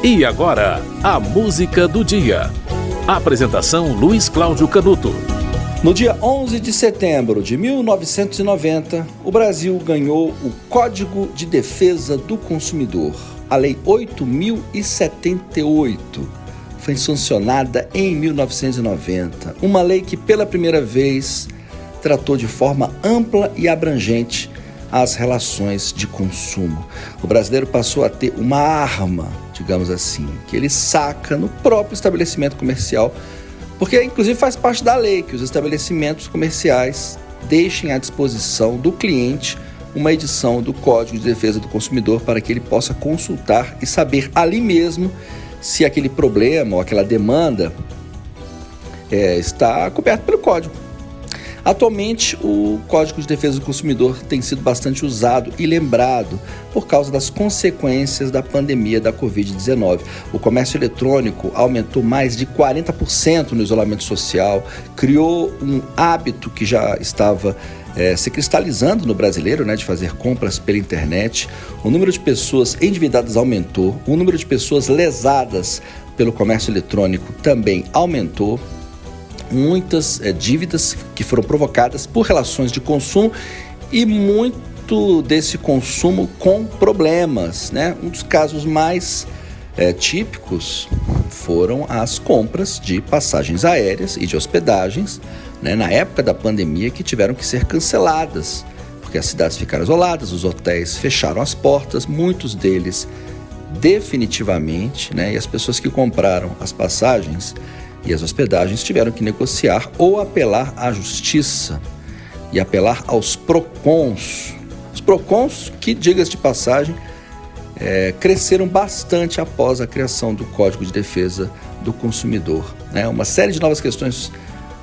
E agora, a música do dia. Apresentação Luiz Cláudio Canuto. No dia 11 de setembro de 1990, o Brasil ganhou o Código de Defesa do Consumidor, a Lei 8078. Foi sancionada em 1990, uma lei que pela primeira vez tratou de forma ampla e abrangente as relações de consumo. O brasileiro passou a ter uma arma, digamos assim, que ele saca no próprio estabelecimento comercial, porque inclusive faz parte da lei que os estabelecimentos comerciais deixem à disposição do cliente uma edição do Código de Defesa do Consumidor para que ele possa consultar e saber ali mesmo se aquele problema ou aquela demanda é, está coberto pelo código. Atualmente, o Código de Defesa do Consumidor tem sido bastante usado e lembrado por causa das consequências da pandemia da Covid-19. O comércio eletrônico aumentou mais de 40% no isolamento social, criou um hábito que já estava é, se cristalizando no brasileiro, né, de fazer compras pela internet. O número de pessoas endividadas aumentou, o número de pessoas lesadas pelo comércio eletrônico também aumentou muitas é, dívidas que foram provocadas por relações de consumo e muito desse consumo com problemas. Né? Um dos casos mais é, típicos foram as compras de passagens aéreas e de hospedagens né, na época da pandemia que tiveram que ser canceladas, porque as cidades ficaram isoladas, os hotéis fecharam as portas, muitos deles definitivamente, né, e as pessoas que compraram as passagens e as hospedagens tiveram que negociar ou apelar à justiça e apelar aos PROCONs. Os PROCONs, que, diga-se de passagem, é, cresceram bastante após a criação do Código de Defesa do Consumidor. Né? Uma série de novas questões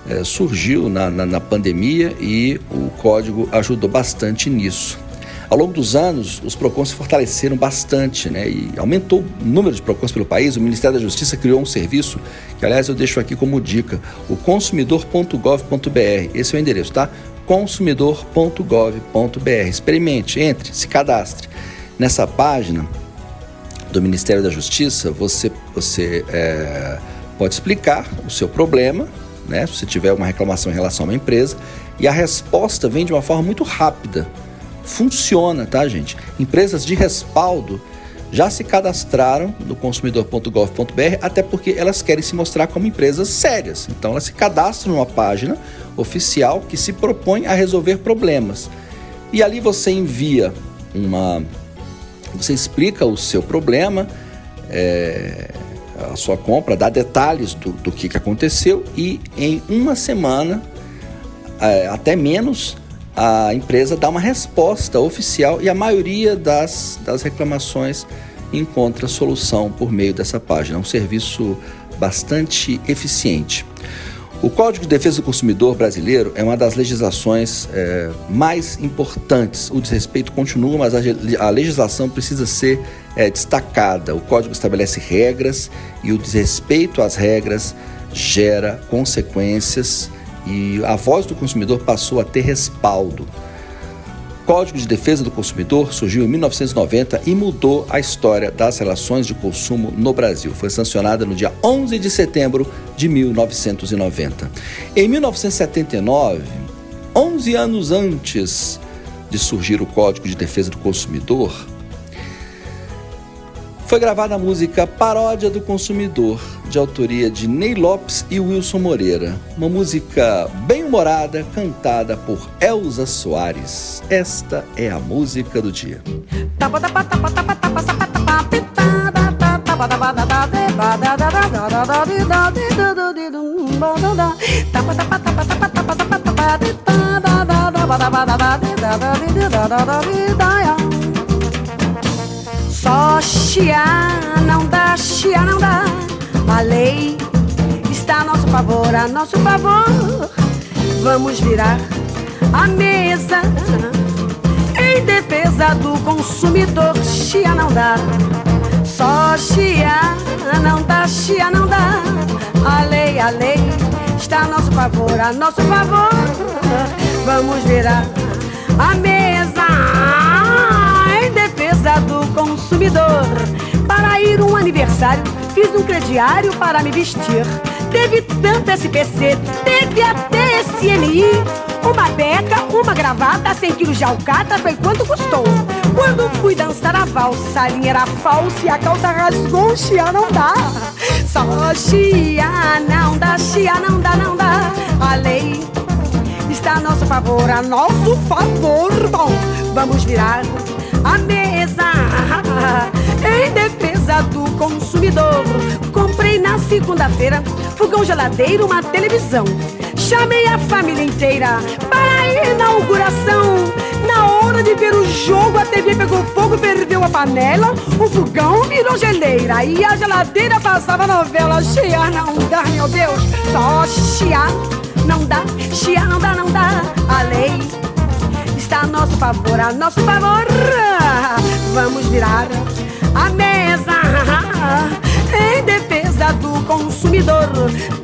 é, surgiu na, na, na pandemia e o código ajudou bastante nisso. Ao longo dos anos, os PROCONs se fortaleceram bastante né, e aumentou o número de PROCONs pelo país. O Ministério da Justiça criou um serviço, que aliás eu deixo aqui como dica, o consumidor.gov.br. Esse é o endereço, tá? consumidor.gov.br. Experimente, entre, se cadastre. Nessa página do Ministério da Justiça, você, você é, pode explicar o seu problema, né, se tiver uma reclamação em relação a uma empresa, e a resposta vem de uma forma muito rápida funciona, tá, gente? Empresas de respaldo já se cadastraram no consumidor.gov.br, até porque elas querem se mostrar como empresas sérias. Então, elas se cadastram numa página oficial que se propõe a resolver problemas. E ali você envia uma. Você explica o seu problema, é, a sua compra, dá detalhes do, do que, que aconteceu e em uma semana, é, até menos, a empresa dá uma resposta oficial e a maioria das, das reclamações encontra solução por meio dessa página. É um serviço bastante eficiente. O Código de Defesa do Consumidor brasileiro é uma das legislações é, mais importantes. O desrespeito continua, mas a, legislação precisa ser é, destacada. O Código estabelece regras e o desrespeito às regras gera consequências e a voz do consumidor passou a ter respaldo. O Código de Defesa do Consumidor surgiu em 1990 e mudou a história das relações de consumo no Brasil. Foi sancionada no dia 11 de setembro de 1990. Em 1979, 11 anos antes de surgir o Código de Defesa do Consumidor, foi gravada a música Paródia do Consumidor, de autoria de Ney Lopes e Wilson Moreira. Uma música bem humorada, cantada por Elza Soares. Esta é a música do dia. Só chiar não dá, chiar não dá. A lei está a nosso favor, a nosso favor. Vamos virar a mesa em defesa do consumidor. Chia não dá, só chia não dá, chia não dá. A lei, a lei está a nosso favor, a nosso favor. Vamos virar a mesa consumidor. Para ir um aniversário, fiz um crediário para me vestir. Teve tanto SPC, teve até SMI. Uma beca, uma gravata, 100 quilos de alcatra, foi quanto custou? Quando fui dançar a valsa, a linha era falsa e a calça rasgou, chia não dá. Só chia não dá, chia não dá, não dá. A lei está a nosso favor, a nosso favor. Bom, vamos virar a mesa em defesa do consumidor. Comprei na segunda-feira fogão geladeiro, uma televisão. Chamei a família inteira para a inauguração. Na hora de ver o jogo, a TV pegou fogo, perdeu a panela, o fogão virou geleira e a geladeira passava novela. Chia não dá, meu Deus, só chia não dá, chia não dá, não dá. A lei a nosso favor, a nosso favor. Vamos virar a mesa em defesa do consumidor.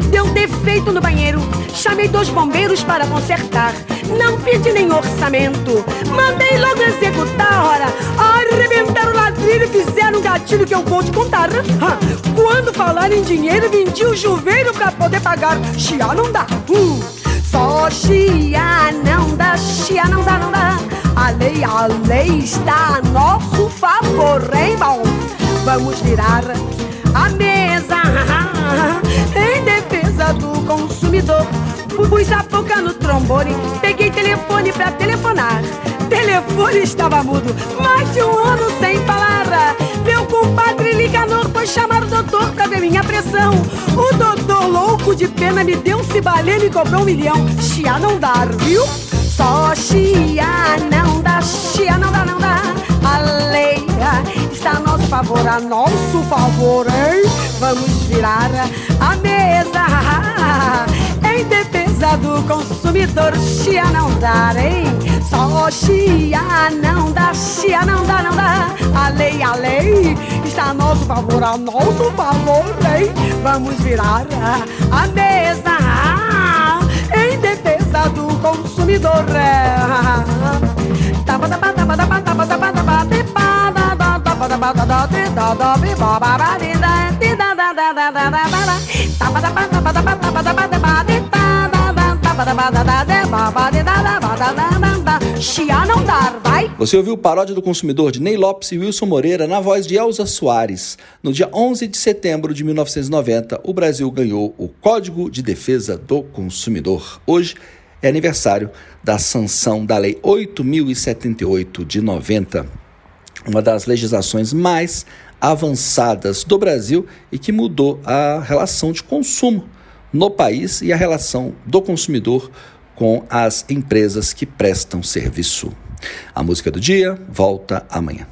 Deu defeito no banheiro, chamei dois bombeiros para consertar. Não pedi nem orçamento, mandei logo executar. Ora, arrebentaram o ladrilho, fizeram um gatilho que eu vou te contar. Quando falar em dinheiro, vendi o chuveiro pra poder pagar. Chia não dá. Uh. Só chia não dá, chia não dá, não dá. A lei, a lei está a nosso favor, hein, bom? Vamos virar a mesa em defesa do consumidor. Pus a boca no trombone, peguei telefone pra telefonar. Telefone estava mudo, mais de um ano sem falar. Meu compadre Licanor foi chamar o doutor pra ver minha pressão. O doutor, de pena, me deu um cibaleno e cobrou um milhão. Chia não dá, viu? Só chia não dá, chia não dá, não dá. A lei está a nosso favor, a nosso favor, hein? Vamos virar a mesa em defesa do consumidor. Chia não dá, hein? Só chia não dá, chia não dá, não dá. A a está a nosso favor, a nosso favor, hein? Vamos virar a mesa em defesa do consumidor. Taba, taba, taba, taba, taba, taba, Você ouviu Paródia do Consumidor de Ney Lopes e Wilson Moreira na voz de Elza Soares. No dia 11 de setembro de 1990, o Brasil ganhou o Código de Defesa do Consumidor. Hoje é aniversário da sanção da Lei 8078 de 90 uma das legislações mais avançadas do Brasil e que mudou a relação de consumo no país e a relação do consumidor com as empresas que prestam serviço. A música do dia volta amanhã.